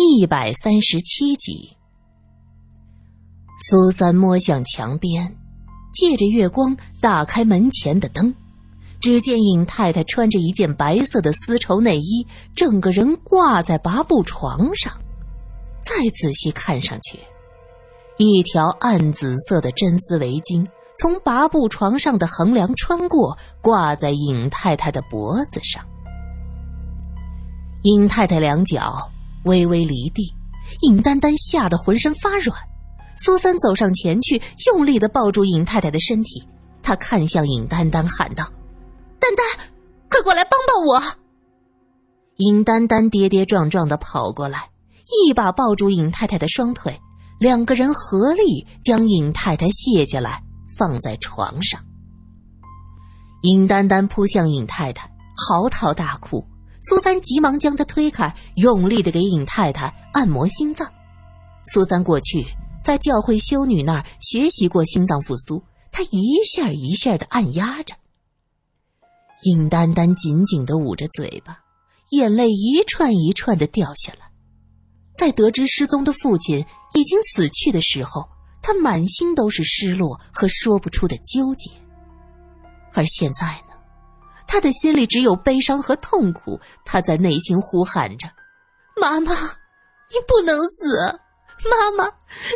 一百三十七集。苏三摸向墙边，借着月光打开门前的灯，只见尹太太穿着一件白色的丝绸内衣，整个人挂在拔布床上。再仔细看上去，一条暗紫色的真丝围巾从拔布床上的横梁穿过，挂在尹太太的脖子上。尹太太两脚微微离地，尹丹丹吓得浑身发软。苏三走上前去，用力的抱住尹太太的身体。他看向尹丹丹，喊道：“丹丹，快过来帮帮我！”尹丹丹跌跌撞撞的跑过来，一把抱住尹太太的双腿，两个人合力将尹太太卸下来，放在床上。尹丹丹扑向尹太太，嚎啕大哭。苏三急忙将她推开，用力的给尹太太按摩心脏。苏三过去。在教会修女那儿学习过心脏复苏，他一下一下的按压着。尹丹丹紧紧的捂着嘴巴，眼泪一串一串的掉下来。在得知失踪的父亲已经死去的时候，他满心都是失落和说不出的纠结。而现在，他的心里只有悲伤和痛苦。他在内心呼喊着：“妈妈，你不能死！”妈妈，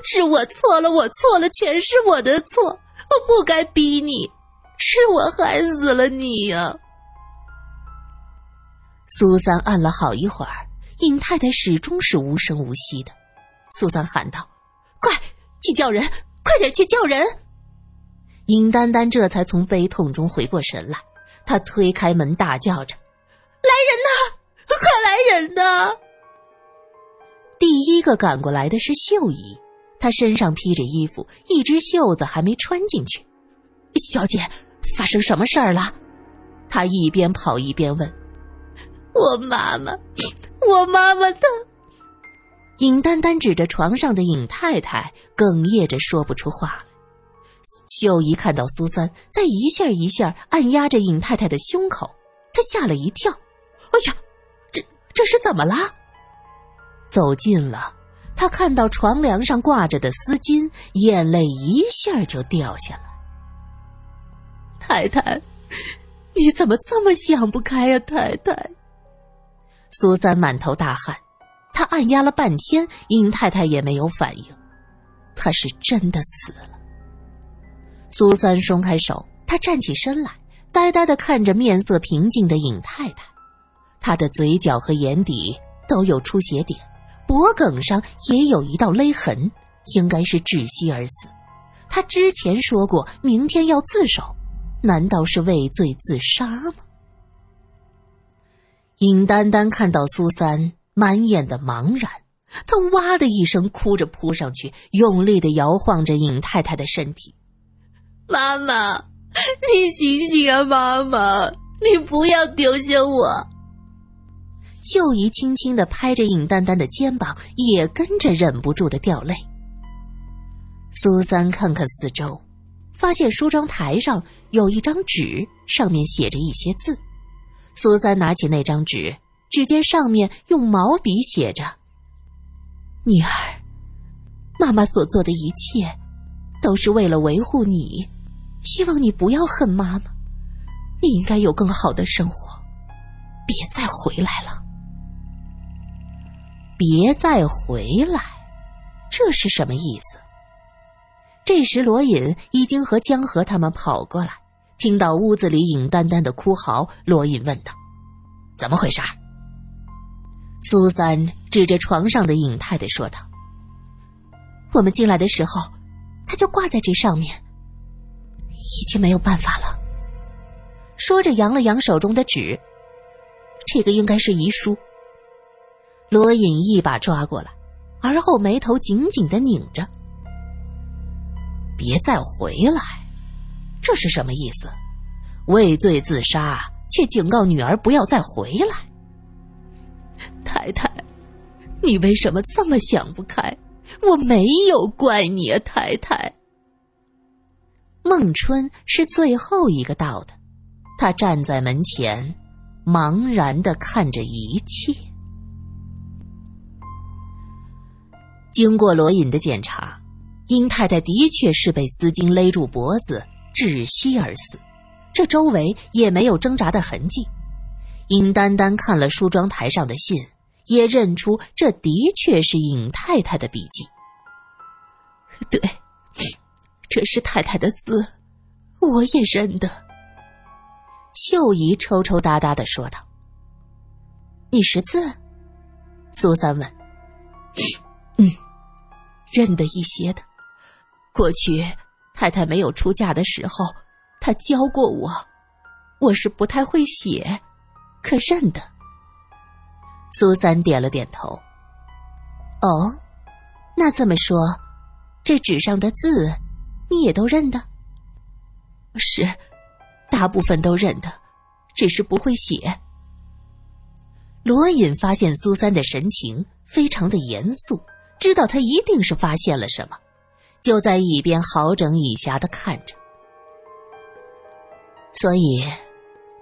是我错了，我错了，全是我的错，我不该逼你，是我害死了你呀！苏三按了好一会儿，尹太太始终是无声无息的。苏三喊道：“快去叫人，快点去叫人！”尹丹丹这才从悲痛中回过神来，他推开门，大叫着：“来人呐，快来人呐！”第一个赶过来的是秀姨，她身上披着衣服，一只袖子还没穿进去。小姐，发生什么事儿了？她一边跑一边问。我妈妈，我妈妈她……尹丹丹指着床上的尹太太，哽咽着说不出话。秀姨看到苏三在一下一下按压着尹太太的胸口，她吓了一跳。哎呀，这这是怎么了？走近了，她看到床梁上挂着的丝巾，眼泪一下就掉下来。太太，你怎么这么想不开呀？太太，苏三满头大汗，他按压了半天，尹太太也没有反应，他是真的死了。苏三松开手，他站起身来，呆呆的看着面色平静的尹太太，他的嘴角和眼底都有出血点。脖颈上也有一道勒痕，应该是窒息而死。他之前说过明天要自首，难道是畏罪自杀吗？尹丹丹看到苏三满眼的茫然，她哇的一声哭着扑上去，用力的摇晃着尹太太的身体。妈妈，你醒醒啊！妈妈，你不要丢下我。秀姨轻轻的拍着尹丹丹的肩膀，也跟着忍不住的掉泪。苏三看看四周，发现梳妆台上有一张纸，上面写着一些字。苏三拿起那张纸，只见上面用毛笔写着：“女儿，妈妈所做的一切，都是为了维护你，希望你不要恨妈妈。你应该有更好的生活，别再回来了。”别再回来，这是什么意思？这时罗隐已经和江河他们跑过来，听到屋子里尹丹丹的哭嚎，罗隐问道：“怎么回事？”苏三指着床上的尹太太说道：“我们进来的时候，他就挂在这上面，已经没有办法了。”说着扬了扬手中的纸，这个应该是遗书。罗隐一把抓过来，而后眉头紧紧的拧着。别再回来，这是什么意思？畏罪自杀，却警告女儿不要再回来。太太，你为什么这么想不开？我没有怪你啊，太太。孟春是最后一个到的，他站在门前，茫然的看着一切。经过罗隐的检查，殷太太的确是被丝巾勒住脖子窒息而死，这周围也没有挣扎的痕迹。殷丹丹看了梳妆台上的信，也认出这的确是尹太太的笔迹。对，这是太太的字，我也认得。秀姨抽抽搭搭的说道：“你识字？”苏三问。“嗯，认得一些的。过去太太没有出嫁的时候，她教过我。我是不太会写，可认得。”苏三点了点头。“哦，那这么说，这纸上的字，你也都认得？”“是。”大部分都认得，只是不会写。罗隐发现苏三的神情非常的严肃，知道他一定是发现了什么，就在一边好整以暇的看着。所以，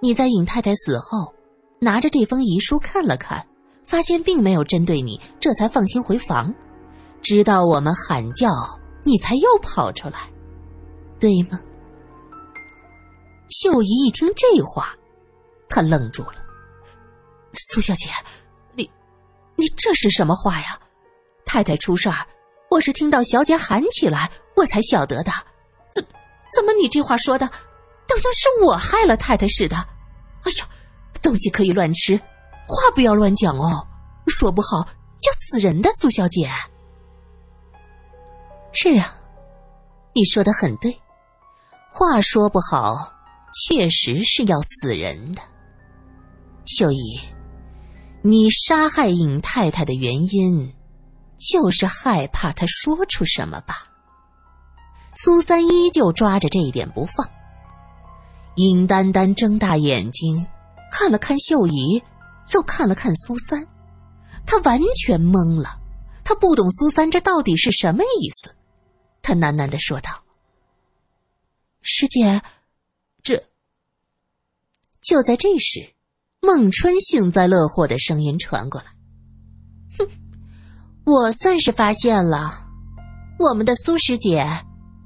你在尹太太死后，拿着这封遗书看了看，发现并没有针对你，这才放心回房。直到我们喊叫，你才又跑出来，对吗？秀姨一听这话，她愣住了。苏小姐，你，你这是什么话呀？太太出事儿，我是听到小姐喊起来，我才晓得的。怎，怎么你这话说的，倒像是我害了太太似的？哎呀，东西可以乱吃，话不要乱讲哦，说不好要死人的。苏小姐，是啊，你说的很对，话说不好。确实是要死人的，秀姨，你杀害尹太太的原因，就是害怕她说出什么吧？苏三依旧抓着这一点不放。尹丹丹睁大眼睛，看了看秀姨，又看了看苏三，她完全懵了，她不懂苏三这到底是什么意思。她喃喃的说道：“师姐。”这就在这时，孟春幸灾乐祸的声音传过来：“哼，我算是发现了，我们的苏师姐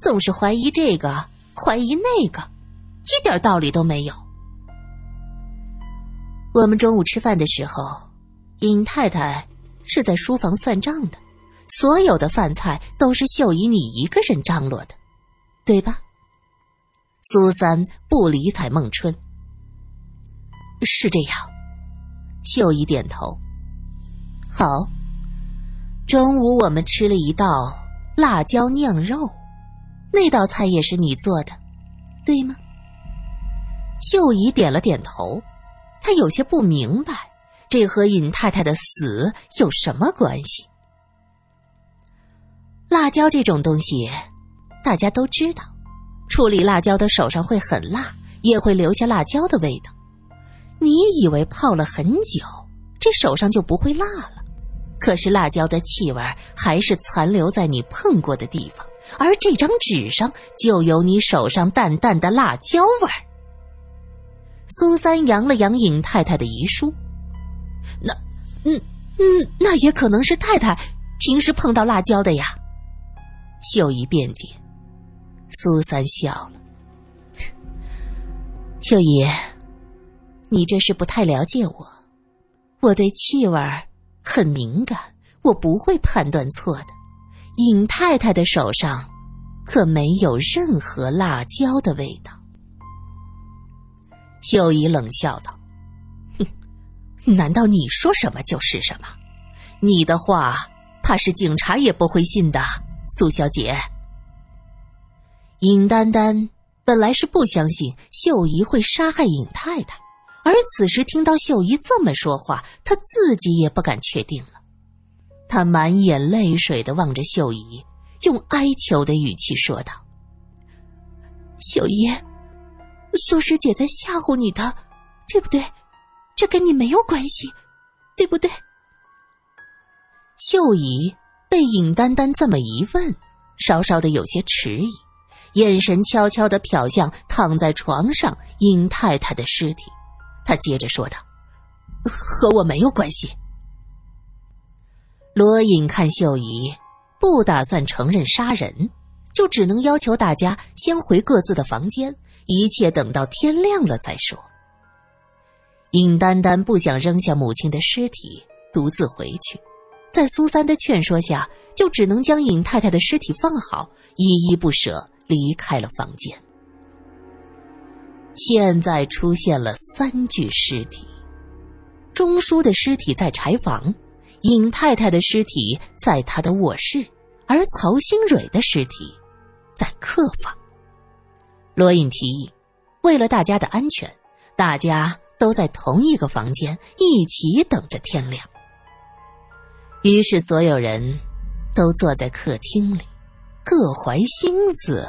总是怀疑这个，怀疑那个，一点道理都没有。我们中午吃饭的时候，尹太太是在书房算账的，所有的饭菜都是秀姨你一个人张罗的，对吧？”苏三不理睬孟春。是这样，秀姨点头。好，中午我们吃了一道辣椒酿肉，那道菜也是你做的，对吗？秀姨点了点头，她有些不明白，这和尹太太的死有什么关系？辣椒这种东西，大家都知道，处理辣椒的手上会很辣，也会留下辣椒的味道。你以为泡了很久，这手上就不会辣了？可是辣椒的气味还是残留在你碰过的地方，而这张纸上就有你手上淡淡的辣椒味儿。苏三扬了扬尹太太的遗书，那，嗯嗯，那也可能是太太平时碰到辣椒的呀。秀姨辩解，苏三笑了，秀姨。你这是不太了解我，我对气味很敏感，我不会判断错的。尹太太的手上可没有任何辣椒的味道。秀姨冷笑道：“哼，难道你说什么就是什么？你的话怕是警察也不会信的，苏小姐。”尹丹丹本来是不相信秀姨会杀害尹太太。而此时听到秀姨这么说话，她自己也不敢确定了。他满眼泪水的望着秀姨，用哀求的语气说道：“秀姨，苏师姐在吓唬你的，对不对？这跟你没有关系，对不对？”秀姨被尹丹丹这么一问，稍稍的有些迟疑，眼神悄悄的瞟向躺在床上尹太太的尸体。他接着说道：“和我没有关系。”罗隐看秀姨不打算承认杀人，就只能要求大家先回各自的房间，一切等到天亮了再说。尹丹丹不想扔下母亲的尸体独自回去，在苏三的劝说下，就只能将尹太太的尸体放好，依依不舍离开了房间。现在出现了三具尸体：钟叔的尸体在柴房，尹太太的尸体在他的卧室，而曹新蕊的尸体在客房。罗隐提议，为了大家的安全，大家。都在同一个房间，一起等着天亮。于是所有人都坐在客厅里，各怀心思，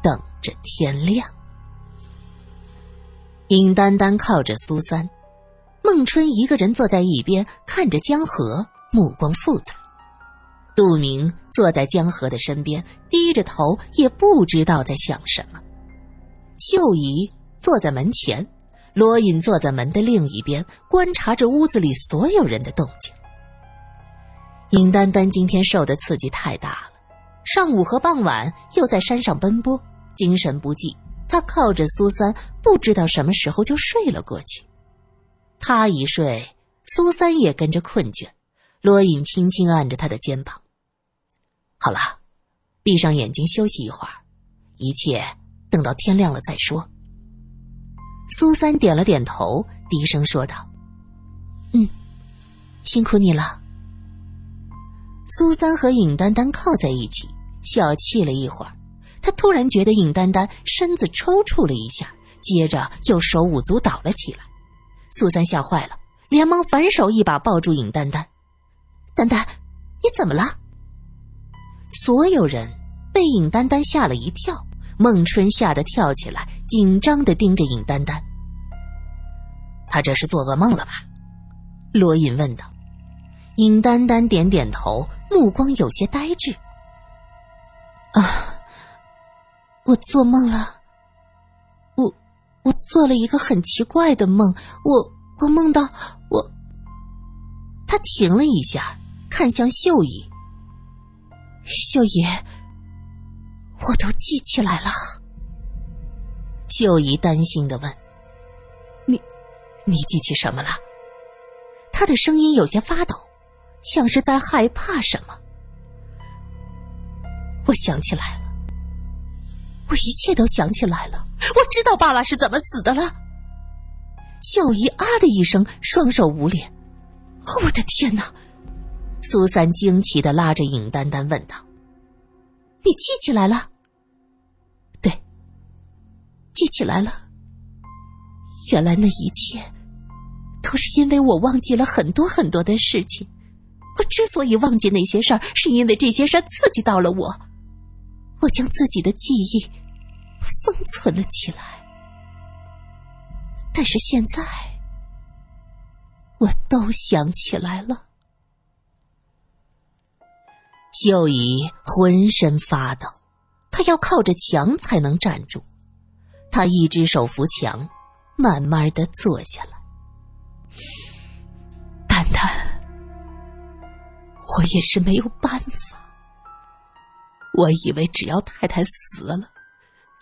等着天亮。尹丹丹靠着苏三，孟春一个人坐在一边看着江河，目光复杂。杜明坐在江河的身边，低着头，也不知道在想什么。秀姨坐在门前。罗隐坐在门的另一边，观察着屋子里所有人的动静。尹丹丹今天受的刺激太大了，上午和傍晚又在山上奔波，精神不济。他靠着苏三，不知道什么时候就睡了过去。他一睡，苏三也跟着困倦。罗隐轻轻按着他的肩膀：“好了，闭上眼睛休息一会儿，一切等到天亮了再说。”苏三点了点头，低声说道：“嗯，辛苦你了。”苏三和尹丹丹靠在一起，小憩了一会儿。他突然觉得尹丹丹身子抽搐了一下，接着又手舞足蹈了起来。苏三吓坏了，连忙反手一把抱住尹丹丹：“丹丹，你怎么了？”所有人被尹丹丹吓了一跳。孟春吓得跳起来，紧张的盯着尹丹丹。他这是做噩梦了吧？罗隐问道。尹丹丹点点头，目光有些呆滞。啊，我做梦了。我，我做了一个很奇怪的梦。我，我梦到我。他停了一下，看向秀姨。秀姨。我都记起来了。秀姨担心的问：“你，你记起什么了？”他的声音有些发抖，像是在害怕什么。我想起来了，我一切都想起来了。我知道爸爸是怎么死的了。秀姨啊的一声，双手捂脸。我的天哪！苏三惊奇的拉着尹丹丹问道。你记起来了？对，记起来了。原来那一切都是因为我忘记了很多很多的事情。我之所以忘记那些事儿，是因为这些事儿刺激到了我。将自己的记忆封存了起来，但是现在我都想起来了。秀姨浑身发抖，她要靠着墙才能站住。她一只手扶墙，慢慢的坐下来。丹丹，我也是没有办法。我以为只要太太死了，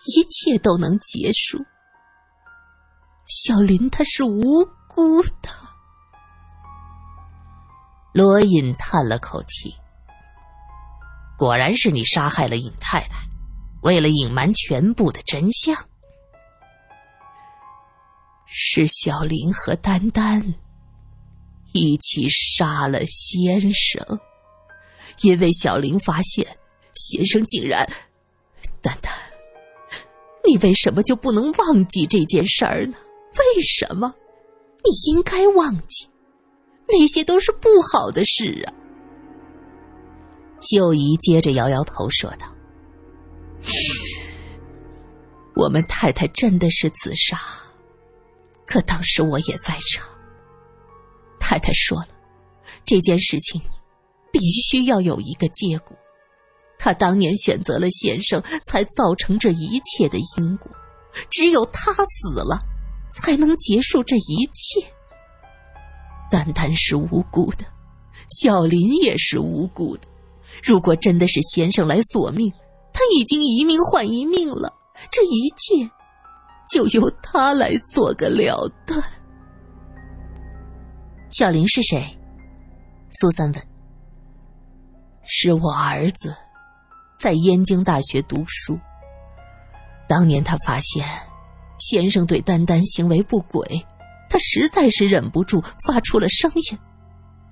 一切都能结束。小林他是无辜的。罗隐叹了口气。果然是你杀害了尹太太，为了隐瞒全部的真相。是小林和丹丹一起杀了先生，因为小林发现先生竟然……丹丹，你为什么就不能忘记这件事儿呢？为什么？你应该忘记，那些都是不好的事啊。秀姨接着摇摇头说道：“我们太太真的是自杀，可当时我也在场。太太说了，这件事情必须要有一个结果。他当年选择了先生，才造成这一切的因果。只有他死了，才能结束这一切。丹丹是无辜的，小林也是无辜的。”如果真的是先生来索命，他已经一命换一命了，这一切就由他来做个了断。小林是谁？苏三问。是我儿子，在燕京大学读书。当年他发现先生对丹丹行为不轨，他实在是忍不住发出了声音。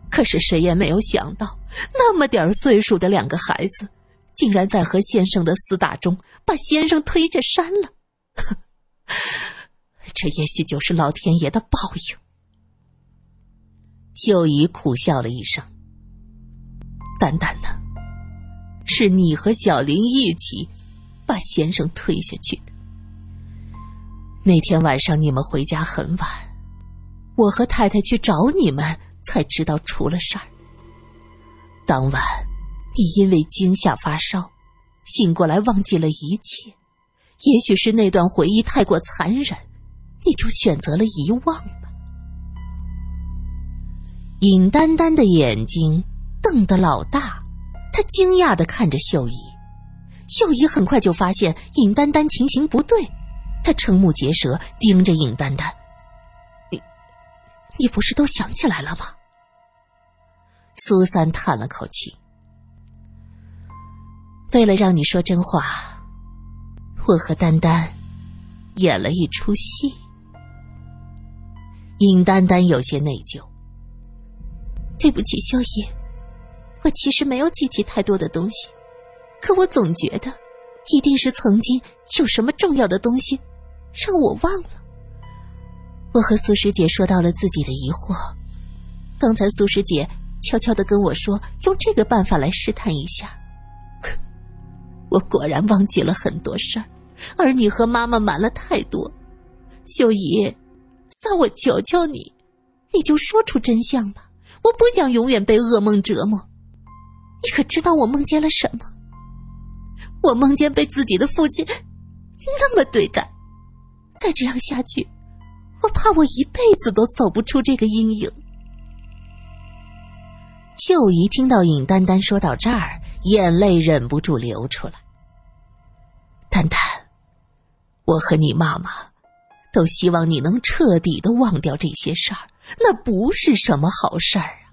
可是谁也没有想到，那么点岁数的两个孩子，竟然在和先生的厮打中把先生推下山了。这也许就是老天爷的报应。秀姨苦笑了一声：“丹丹呢？是你和小林一起把先生推下去的。那天晚上你们回家很晚，我和太太去找你们。”才知道出了事儿。当晚，你因为惊吓发烧，醒过来忘记了一切。也许是那段回忆太过残忍，你就选择了遗忘吧。尹丹丹的眼睛瞪得老大，他惊讶的看着秀姨。秀姨很快就发现尹丹丹情形不对，她瞠目结舌盯着尹丹丹。你你不是都想起来了吗？苏三叹了口气。为了让你说真话，我和丹丹演了一出戏。尹丹丹有些内疚。对不起，萧姨，我其实没有记起太多的东西，可我总觉得，一定是曾经有什么重要的东西让我忘了。我和苏师姐说到了自己的疑惑。刚才苏师姐悄悄的跟我说，用这个办法来试探一下。我果然忘记了很多事儿，而你和妈妈瞒了太多。秀姨，算我求求你，你就说出真相吧。我不想永远被噩梦折磨。你可知道我梦见了什么？我梦见被自己的父亲那么对待。再这样下去。我怕我一辈子都走不出这个阴影。秀姨听到尹丹丹说到这儿，眼泪忍不住流出来。丹丹，我和你妈妈都希望你能彻底的忘掉这些事儿，那不是什么好事儿。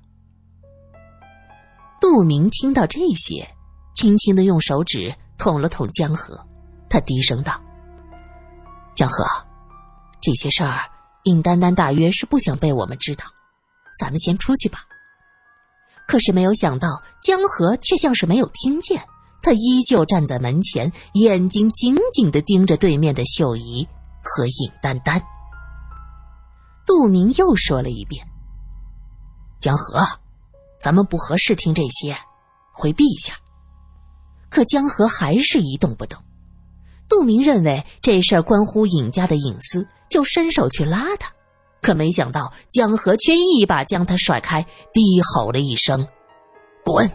杜明听到这些，轻轻的用手指捅了捅江河，他低声道：“江河，这些事儿。”尹丹丹大约是不想被我们知道，咱们先出去吧。可是没有想到，江河却像是没有听见，他依旧站在门前，眼睛紧紧的盯着对面的秀姨和尹丹丹。杜明又说了一遍：“江河，咱们不合适听这些，回避一下。”可江河还是一动不动。杜明认为这事儿关乎尹家的隐私。就伸手去拉他，可没想到江河却一把将他甩开，低吼了一声：“滚！”